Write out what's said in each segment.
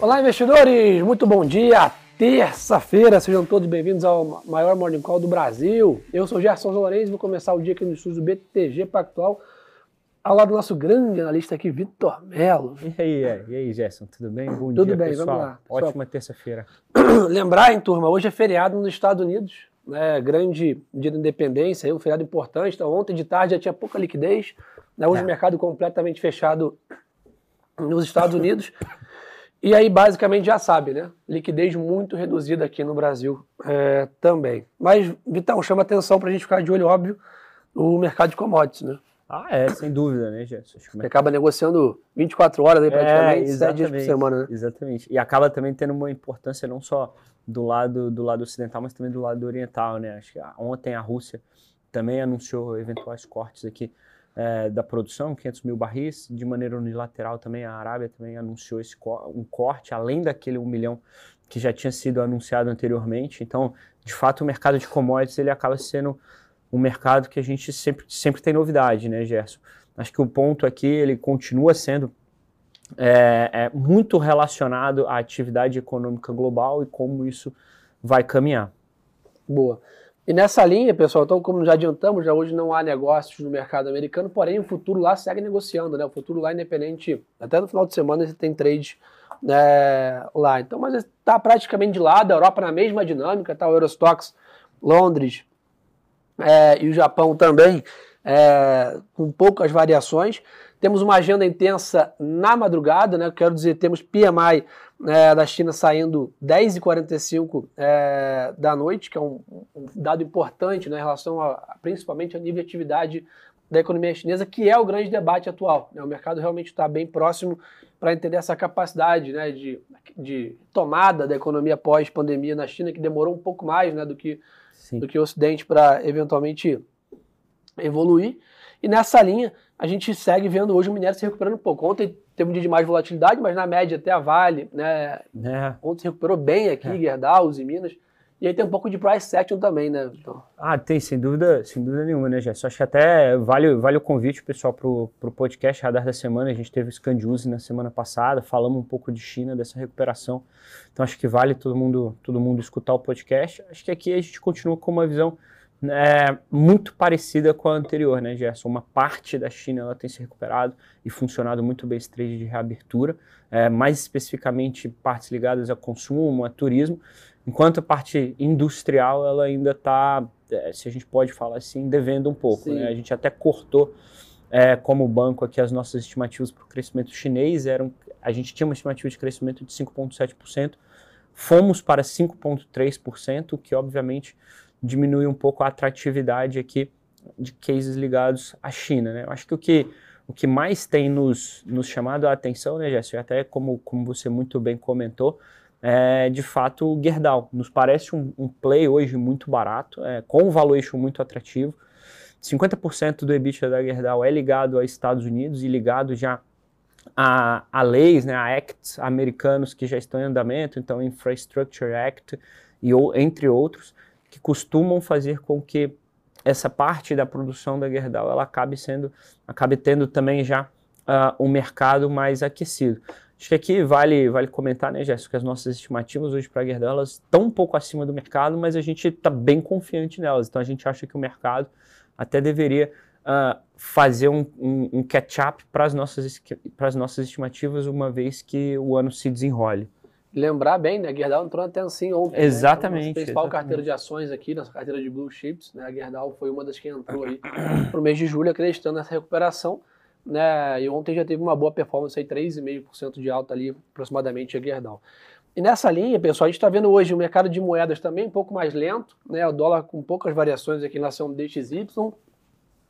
Olá, investidores! Muito bom dia! Terça-feira, sejam todos bem-vindos ao maior Morning Call do Brasil. Eu sou Gerson Lourenço e vou começar o dia aqui no estúdio do BTG Pactual, ao lado do nosso grande analista aqui, Vitor Mello. E aí, e aí, Gerson, tudo bem? Bom tudo dia, bem, pessoal. vamos lá. Ótima terça-feira. Lembrar, hein, turma, hoje é feriado nos Estados Unidos, né, grande dia da independência, um feriado importante. Então, ontem de tarde já tinha pouca liquidez, né, hoje é. o mercado completamente fechado nos Estados Unidos. E aí, basicamente, já sabe, né? Liquidez muito reduzida aqui no Brasil é, também. Mas, Vitão, chama atenção para a gente ficar de olho, óbvio, no mercado de commodities, né? Ah, é, sem dúvida, né? Você acaba negociando 24 horas aí praticamente, é, 7 dias por semana, né? Exatamente. E acaba também tendo uma importância não só do lado do lado ocidental, mas também do lado oriental, né? Acho que ontem a Rússia também anunciou eventuais cortes aqui é, da produção, 500 mil barris. De maneira unilateral também, a Arábia também anunciou esse um corte, além daquele 1 milhão que já tinha sido anunciado anteriormente. Então, de fato, o mercado de commodities ele acaba sendo um mercado que a gente sempre, sempre tem novidade, né, Gerson? Acho que o ponto aqui ele continua sendo é, é muito relacionado à atividade econômica global e como isso vai caminhar. Boa. E nessa linha, pessoal, então, como já adiantamos, já hoje não há negócios no mercado americano, porém o futuro lá segue negociando, né? O futuro lá independente, até no final de semana você tem trade né, lá. Então, mas está praticamente de lado, a Europa na mesma dinâmica, tá? O Eurostox, Londres é, e o Japão também, é, com poucas variações. Temos uma agenda intensa na madrugada, né? Quero dizer, temos PMI é, da China saindo 10h45 é, da noite, que é um, um, dado importante né, em relação a, principalmente a nível de atividade da economia chinesa, que é o grande debate atual. Né? O mercado realmente está bem próximo para entender essa capacidade né, de, de tomada da economia pós-pandemia na China, que demorou um pouco mais né, do, que, do que o Ocidente para eventualmente evoluir. E nessa linha, a gente segue vendo hoje o minério se recuperando um pouco. Ontem teve um dia de mais volatilidade, mas na média até a Vale, né? É. Ontem se recuperou bem aqui, é. Gerdau, e Minas. E aí tem um pouco de price action também, né? Então... Ah, tem, sem dúvida, sem dúvida nenhuma, né, Jess? Acho que até vale, vale o convite, pessoal, para o podcast Radar da Semana. A gente teve o Scandiuse na semana passada, falamos um pouco de China, dessa recuperação. Então acho que vale todo mundo, todo mundo escutar o podcast. Acho que aqui a gente continua com uma visão é, muito parecida com a anterior, né, Gerson? Uma parte da China ela tem se recuperado e funcionado muito bem esse trade de reabertura, é, mais especificamente partes ligadas a consumo, a turismo, enquanto a parte industrial ela ainda está, é, se a gente pode falar assim, devendo um pouco. Né? A gente até cortou é, como banco aqui as nossas estimativas para o crescimento chinês, eram, a gente tinha uma estimativa de crescimento de 5,7%, fomos para 5,3%, o que obviamente diminui um pouco a atratividade aqui de cases ligados à China. Né? Eu acho que o que, o que mais tem nos, nos chamado a atenção, né, Jéssica, até como, como você muito bem comentou, é de fato o Gerdau. Nos parece um, um play hoje muito barato, é, com um valuation muito atrativo. 50% do EBITDA da Gerdau é ligado aos Estados Unidos e ligado já a, a leis, né, a acts americanos que já estão em andamento, então Infrastructure Act e entre outros que costumam fazer com que essa parte da produção da Gerdau ela acabe sendo, acabe tendo também já uh, um mercado mais aquecido. Acho que aqui vale, vale comentar, né, Jéssica, que as nossas estimativas hoje para a Gerdau elas estão um pouco acima do mercado, mas a gente está bem confiante nelas. Então a gente acha que o mercado até deveria uh, fazer um, um, um catch-up para as nossas, nossas estimativas, uma vez que o ano se desenrole lembrar bem, né? A Gerdau entrou até assim ontem. Né? Exatamente. Né? Então, principal exatamente. carteira de ações aqui, nossa carteira de Blue Chips, né? A Gerdau foi uma das que entrou aí para o mês de julho, acreditando nessa recuperação. Né? E ontem já teve uma boa performance aí, 3,5% de alta ali, aproximadamente, a Gerdau. E nessa linha, pessoal, a gente está vendo hoje o mercado de moedas também um pouco mais lento, né? O dólar com poucas variações aqui relação ao DXY.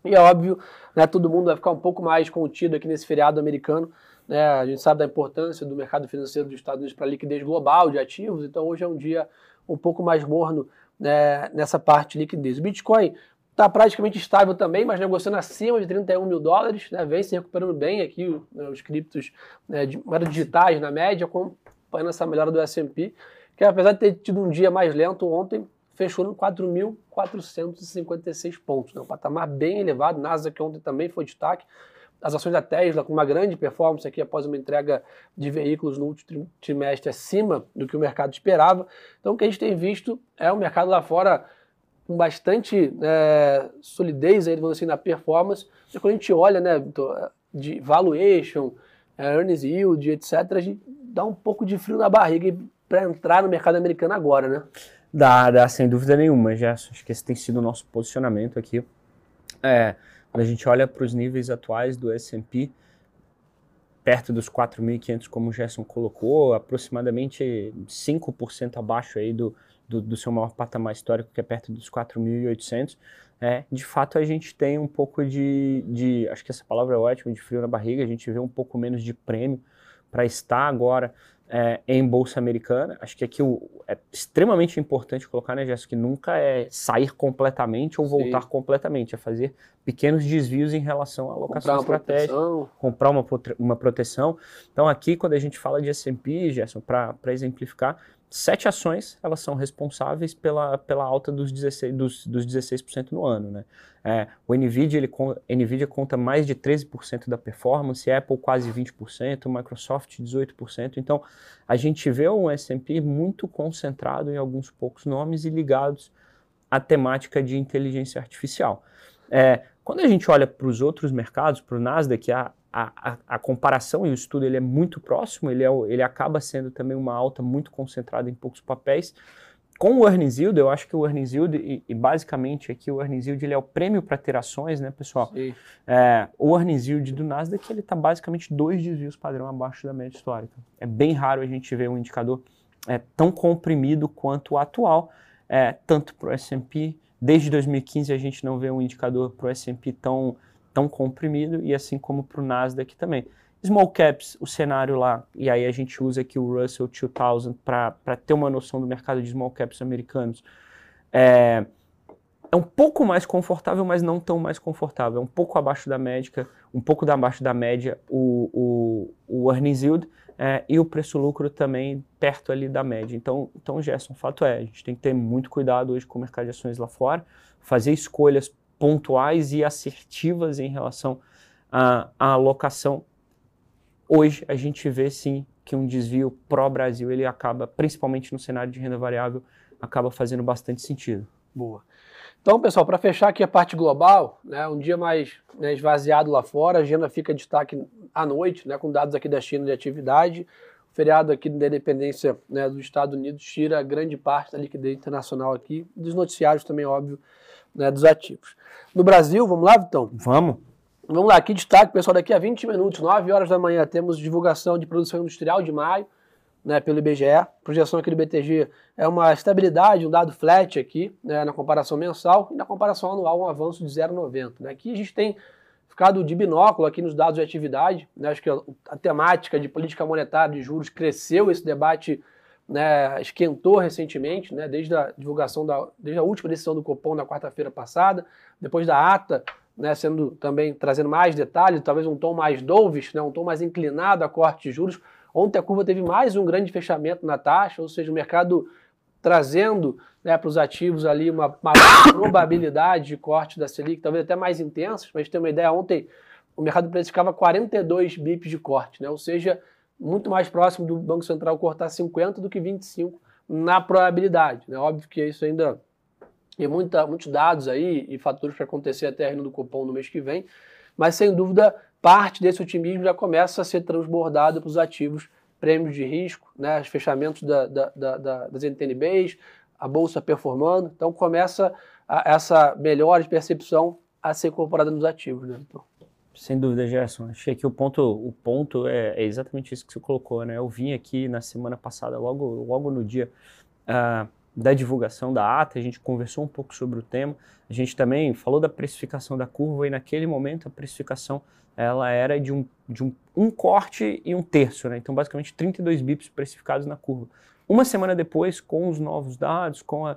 E é óbvio, né, todo mundo vai ficar um pouco mais contido aqui nesse feriado americano, né? A gente sabe da importância do mercado financeiro dos Estados Unidos para a liquidez global de ativos, então hoje é um dia um pouco mais morno né, nessa parte de liquidez. O Bitcoin está praticamente estável também, mas negociando acima de 31 mil dólares, né, vem se recuperando bem aqui né, os criptos né, de moedas digitais na média, acompanhando essa melhora do S&P, que apesar de ter tido um dia mais lento ontem, fechou no 4.456 pontos, né, um patamar bem elevado, Nasdaq ontem também foi destaque, as ações da Tesla com uma grande performance aqui após uma entrega de veículos no último trimestre acima do que o mercado esperava. Então, o que a gente tem visto é o mercado lá fora com bastante é, solidez, aí, assim, na performance. E quando a gente olha né, de valuation, é, earnings yield, etc., a gente dá um pouco de frio na barriga para entrar no mercado americano agora, né? Dá, dá, sem dúvida nenhuma, Gerson. Acho que esse tem sido o nosso posicionamento aqui. É, quando a gente olha para os níveis atuais do S&P, perto dos 4.500, como o Gerson colocou, aproximadamente 5% abaixo aí do, do, do, seu maior patamar histórico, que é perto dos 4.800. É, de fato, a gente tem um pouco de, de, acho que essa palavra é ótima, de frio na barriga, a gente vê um pouco menos de prêmio para estar agora é, em bolsa americana. Acho que aqui o, é extremamente importante colocar, né, Jéssica, que nunca é sair completamente ou voltar Sim. completamente, é fazer pequenos desvios em relação à alocação comprar estratégica, proteção. comprar uma, uma proteção. Então aqui, quando a gente fala de S&P, Gerson, para exemplificar, sete ações elas são responsáveis pela, pela alta dos 16%, dos, dos 16% no ano. Né? É, o NVIDIA, ele, NVIDIA conta mais de 13% da performance, Apple quase 20%, Microsoft 18%. Então, a gente vê um S&P muito concentrado em alguns poucos nomes e ligados à temática de inteligência artificial. É, quando a gente olha para os outros mercados, para o Nasdaq, a, a, a, comparação e o estudo ele é muito próximo, ele, é, ele acaba sendo também uma alta muito concentrada em poucos papéis. Com o earnings yield, eu acho que o earnings yield, e, e basicamente aqui o earnings yield ele é o prêmio para ter ações, né, pessoal? É, o earnings yield do Nasdaq ele está basicamente dois desvios padrão abaixo da média histórica. É bem raro a gente ver um indicador é, tão comprimido quanto o atual, é, tanto para o S&P. Desde 2015 a gente não vê um indicador para o S&P tão tão comprimido e assim como para o Nasdaq também. Small caps, o cenário lá, e aí a gente usa aqui o Russell 2000 para ter uma noção do mercado de small caps americanos. É, é um pouco mais confortável, mas não tão mais confortável. É um pouco abaixo da média, um pouco abaixo da média o, o, o earnings yield é, e o preço-lucro também perto ali da média. Então, então, Gerson, o fato é, a gente tem que ter muito cuidado hoje com o mercado de ações lá fora, fazer escolhas pontuais e assertivas em relação à, à alocação. Hoje a gente vê sim que um desvio pró-Brasil ele acaba, principalmente no cenário de renda variável, acaba fazendo bastante sentido. Boa. Então, pessoal, para fechar aqui a parte global, né, um dia mais né, esvaziado lá fora, a agenda fica destaque à noite, né, com dados aqui da China de atividade. O feriado aqui da independência né, dos Estados Unidos tira grande parte da liquidez internacional aqui, dos noticiários também, óbvio, né, dos ativos. No Brasil, vamos lá, Vitão? Vamos. Vamos lá, aqui destaque, pessoal, daqui a 20 minutos, 9 horas da manhã, temos divulgação de produção industrial de maio, né, pelo IBGE. Projeção aqui do BTG é uma estabilidade, um dado flat aqui, né, na comparação mensal, e na comparação anual, um avanço de 0,90. Né. Aqui a gente tem ficado de binóculo aqui nos dados de atividade, né, acho que a, a temática de política monetária de juros cresceu, esse debate né, esquentou recentemente, né, desde a divulgação da, desde a última decisão do Copom na quarta-feira passada, depois da ata, né, sendo também trazendo mais detalhes, talvez um tom mais dovish, né, um tom mais inclinado a corte de juros. Ontem a curva teve mais um grande fechamento na taxa, ou seja, o mercado trazendo né, para os ativos ali uma maior probabilidade de corte da Selic, talvez até mais intensas, mas tem uma ideia, ontem o mercado precificava 42 bips de corte, né, ou seja, muito mais próximo do Banco Central cortar 50 do que 25 na probabilidade. Né? Óbvio que isso ainda tem muita, muitos dados aí e fatores para acontecer até a reunião do cupom no mês que vem, mas sem dúvida parte desse otimismo já começa a ser transbordado para os ativos prêmios de risco, né, os fechamentos da, da, da, das NTNBs, a bolsa performando, então começa a, essa melhor percepção a ser incorporada nos ativos. Né? Então. Sem dúvida, Gerson. Achei que o ponto, o ponto é, é, exatamente isso que você colocou, né? Eu vim aqui na semana passada, logo, logo no dia uh, da divulgação da ata, a gente conversou um pouco sobre o tema. A gente também falou da precificação da curva e naquele momento a precificação ela era de um, de um, um corte e um terço, né? Então basicamente 32 bips precificados na curva. Uma semana depois, com os novos dados, com a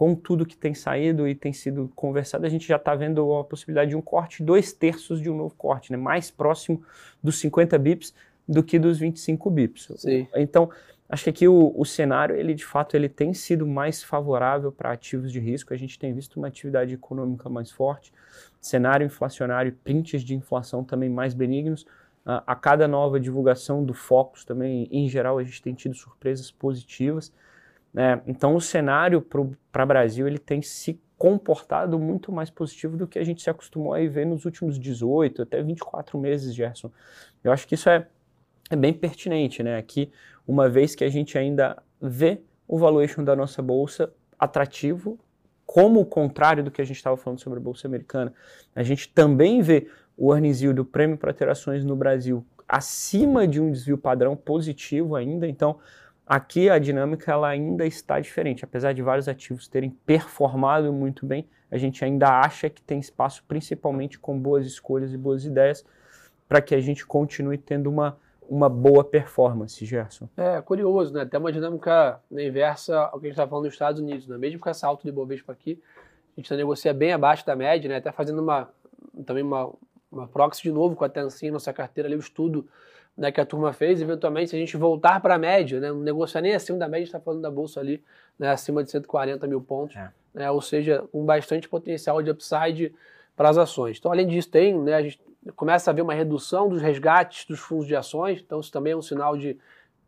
com tudo que tem saído e tem sido conversado, a gente já está vendo a possibilidade de um corte, dois terços de um novo corte, né? mais próximo dos 50 bips do que dos 25 bips. Sim. Então, Acho que aqui o, o, cenário, ele de fato, ele tem sido mais favorável para ativos de risco. A gente tem visto uma atividade econômica mais forte, cenário inflacionário, prints de inflação também mais benignos. Uh, a cada nova divulgação do Focus também, em geral, a gente tem tido surpresas positivas. Né? Então, o cenário para o Brasil ele tem se comportado muito mais positivo do que a gente se acostumou a ver nos últimos 18 até 24 meses, Gerson. Eu acho que isso é, é bem pertinente, né? Aqui, uma vez que a gente ainda vê o valuation da nossa bolsa atrativo, como o contrário do que a gente estava falando sobre a bolsa americana, a gente também vê o earnings yield, o prêmio para ter ações no Brasil, acima de um desvio padrão positivo ainda. Então, Aqui a dinâmica ela ainda está diferente, apesar de vários ativos terem performado muito bem, a gente ainda acha que tem espaço, principalmente com boas escolhas e boas ideias, para que a gente continue tendo uma, uma boa performance, Gerson. É, curioso, né? Tem uma dinâmica inversa ao que a gente está falando nos Estados Unidos, né? Mesmo com essa alta de Bovespa aqui, a gente está negocia bem abaixo da média, né? Até fazendo uma, também uma, uma proxy de novo com a Tencent, nossa carteira ali, o estudo né, que a turma fez, eventualmente, se a gente voltar para a média, né, não negociar nem acima da média, está falando da bolsa ali, né, acima de 140 mil pontos, é. né, ou seja, com bastante potencial de upside para as ações. Então, além disso, tem, né, a gente começa a ver uma redução dos resgates dos fundos de ações, então isso também é um sinal de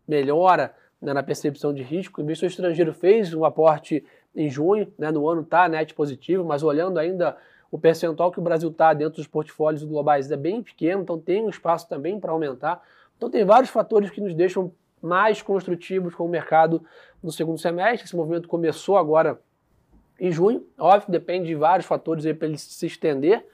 melhora né, na percepção de risco. O investidor estrangeiro fez um aporte em junho, né, no ano está net positivo, mas olhando ainda o percentual que o Brasil está dentro dos portfólios globais é bem pequeno, então tem um espaço também para aumentar. Então tem vários fatores que nos deixam mais construtivos com o mercado no segundo semestre. Esse movimento começou agora em junho, óbvio, depende de vários fatores para ele se estender,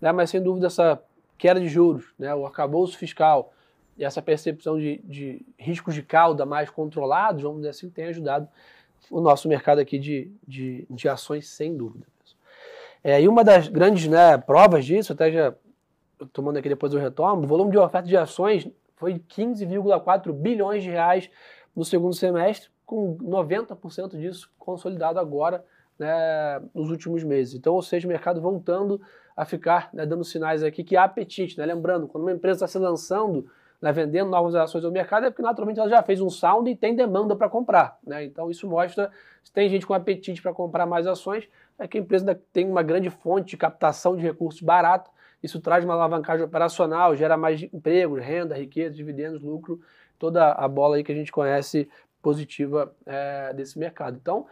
né? mas sem dúvida essa queda de juros, né? o arcabouço fiscal e essa percepção de, de riscos de cauda mais controlados, vamos dizer assim, tem ajudado o nosso mercado aqui de, de, de ações, sem dúvida. É, e uma das grandes né, provas disso, até já tomando aqui depois o retorno, o volume de oferta de ações foi 15,4 bilhões de reais no segundo semestre, com 90% disso consolidado agora né, nos últimos meses. Então, ou seja, o mercado voltando a ficar né, dando sinais aqui que há apetite. Né? Lembrando, quando uma empresa está se lançando, né, vendendo novas ações ao mercado, é porque naturalmente ela já fez um sound e tem demanda para comprar. Né? Então, isso mostra se tem gente com apetite para comprar mais ações, é que a empresa tem uma grande fonte de captação de recursos barato, isso traz uma alavancagem operacional, gera mais empregos, renda, riqueza, dividendos, lucro, toda a bola aí que a gente conhece positiva é, desse mercado. Então,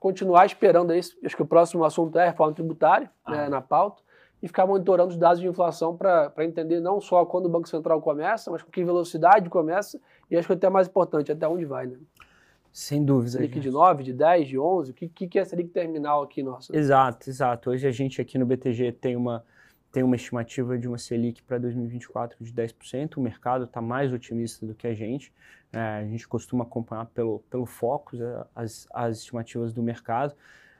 continuar esperando aí, acho que o próximo assunto é a reforma tributária né, ah. né, na pauta, e ficar monitorando os dados de inflação para entender não só quando o Banco Central começa, mas com que velocidade começa, e acho que até mais importante, até onde vai, né? Sem dúvida. Selic de 9, de 10, de 11, o que, que é a Selic terminal aqui nossa? Exato, exato. Hoje a gente aqui no BTG tem uma, tem uma estimativa de uma Selic para 2024 de 10%, o mercado está mais otimista do que a gente. É, a gente costuma acompanhar pelo, pelo foco é, as, as estimativas do mercado.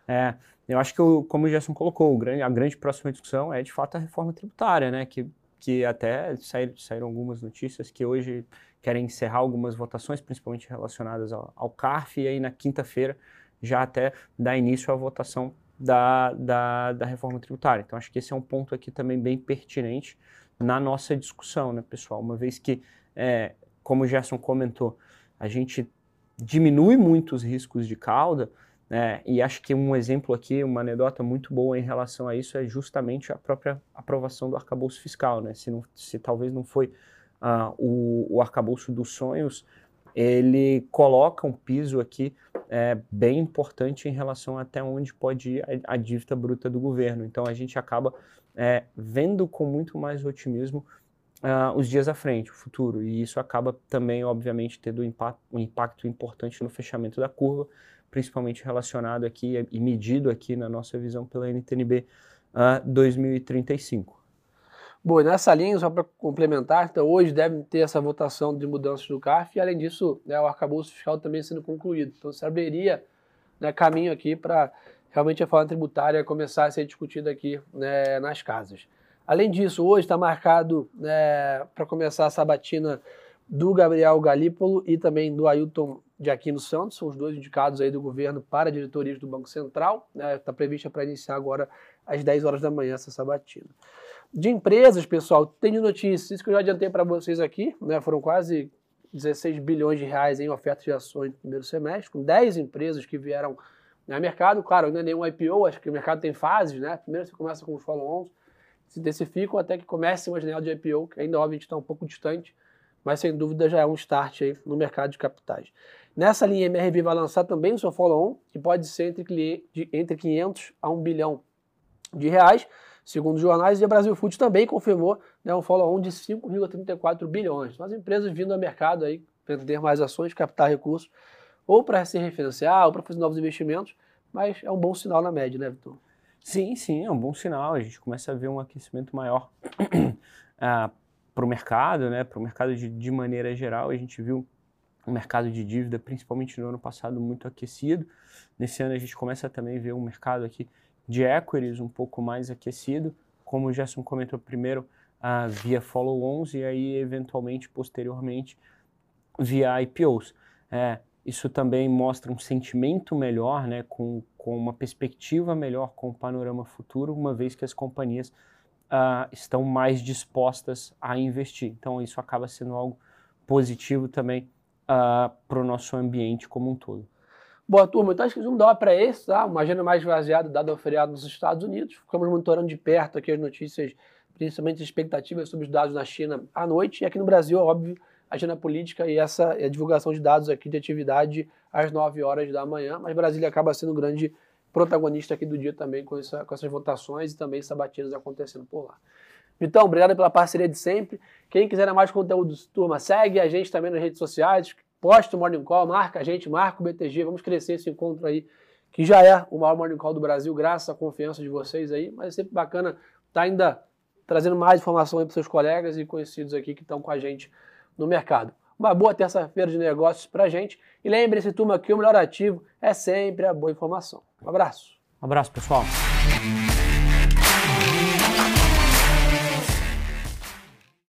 É, eu acho que, como o Gerson colocou, a grande próxima discussão é de fato a reforma tributária, né? Que, que até saíram, saíram algumas notícias que hoje querem encerrar algumas votações, principalmente relacionadas ao, ao CARF, e aí na quinta-feira já até dar início à votação da, da, da, reforma tributária. Então, acho que esse é um ponto aqui também bem pertinente na nossa discussão, né, pessoal? Uma vez que, é, como o Gerson comentou, a gente diminui muito os riscos de cauda, né, e acho que um exemplo aqui, uma anedota muito boa em relação a isso é justamente a própria aprovação do arcabouço fiscal. Né? Se, não, se talvez não foi uh, o, o arcabouço dos sonhos, ele coloca um piso aqui é, bem importante em relação até onde pode ir a, a dívida bruta do governo. Então a gente acaba é, vendo com muito mais otimismo uh, os dias à frente, o futuro, e isso acaba também, obviamente, tendo um impacto, um impacto importante no fechamento da curva, principalmente relacionado aqui e medido aqui na nossa visão pela NTNB uh, 2035. Bom, nessa linha, só para complementar, então hoje deve ter essa votação de mudanças do CARF e, além disso, né, o arcabouço fiscal também sendo concluído. Então, isso abriria né, caminho aqui para realmente a reforma tributária começar a ser discutida aqui né, nas casas. Além disso, hoje está marcado né, para começar a sabatina do Gabriel Galípolo e também do Ailton de Aquino Santos, são os dois indicados aí do governo para diretorias do Banco Central. Está né, prevista para iniciar agora às 10 horas da manhã essa sabatina. De empresas, pessoal, tem notícias, isso que eu já adiantei para vocês aqui, né, foram quase 16 bilhões de reais em ofertas de ações no primeiro semestre, com 10 empresas que vieram no mercado. Claro, ainda nenhum IPO, acho que o mercado tem fases, né? Primeiro você começa com os follow-ons, se intensificam até que comece uma janela de IPO, que ainda, obviamente, está um pouco distante, mas sem dúvida já é um start aí no mercado de capitais. Nessa linha, a MRV vai lançar também o seu follow-on, que pode ser entre, entre 500 a 1 bilhão de reais, segundo os jornais, e a Brasil Food também confirmou né, um follow-on de 5,34 bilhões. Então, as empresas vindo ao mercado aí, vender mais ações, captar recursos, ou para se refinanciar, ou para fazer novos investimentos, mas é um bom sinal na média, né, Vitor? Sim, sim, é um bom sinal. A gente começa a ver um aquecimento maior ah, para o mercado, né? Para o mercado de, de maneira geral. A gente viu o mercado de dívida, principalmente no ano passado, muito aquecido. Nesse ano a gente começa também a ver um mercado aqui de equities um pouco mais aquecido, como o Gerson comentou primeiro, uh, via follow-ons e aí eventualmente, posteriormente, via IPOs. É, isso também mostra um sentimento melhor, né, com, com uma perspectiva melhor com o panorama futuro, uma vez que as companhias uh, estão mais dispostas a investir. Então, isso acaba sendo algo positivo também uh, para o nosso ambiente como um todo. Boa, turma. Então, acho que não dá para esse, tá? Uma agenda mais vaziada dado ao feriado nos Estados Unidos. Ficamos monitorando de perto aqui as notícias, principalmente as expectativas sobre os dados na China à noite. E aqui no Brasil, óbvio, agenda política e essa a divulgação de dados aqui de atividade às 9 horas da manhã, mas Brasília acaba sendo um grande protagonista aqui do dia também com, essa, com essas votações e também sabatinas acontecendo por lá. Então, obrigado pela parceria de sempre. Quem quiser mais conteúdo, turma, segue a gente também nas redes sociais, posta o Morning Call, marca a gente, marca o BTG, vamos crescer esse encontro aí, que já é o maior Morning Call do Brasil, graças à confiança de vocês aí, mas é sempre bacana estar tá ainda trazendo mais informação aí para seus colegas e conhecidos aqui que estão com a gente no mercado. Uma boa terça-feira de negócios para gente. E lembre-se, turma, que o melhor ativo é sempre a boa informação. Um abraço. Um abraço, pessoal.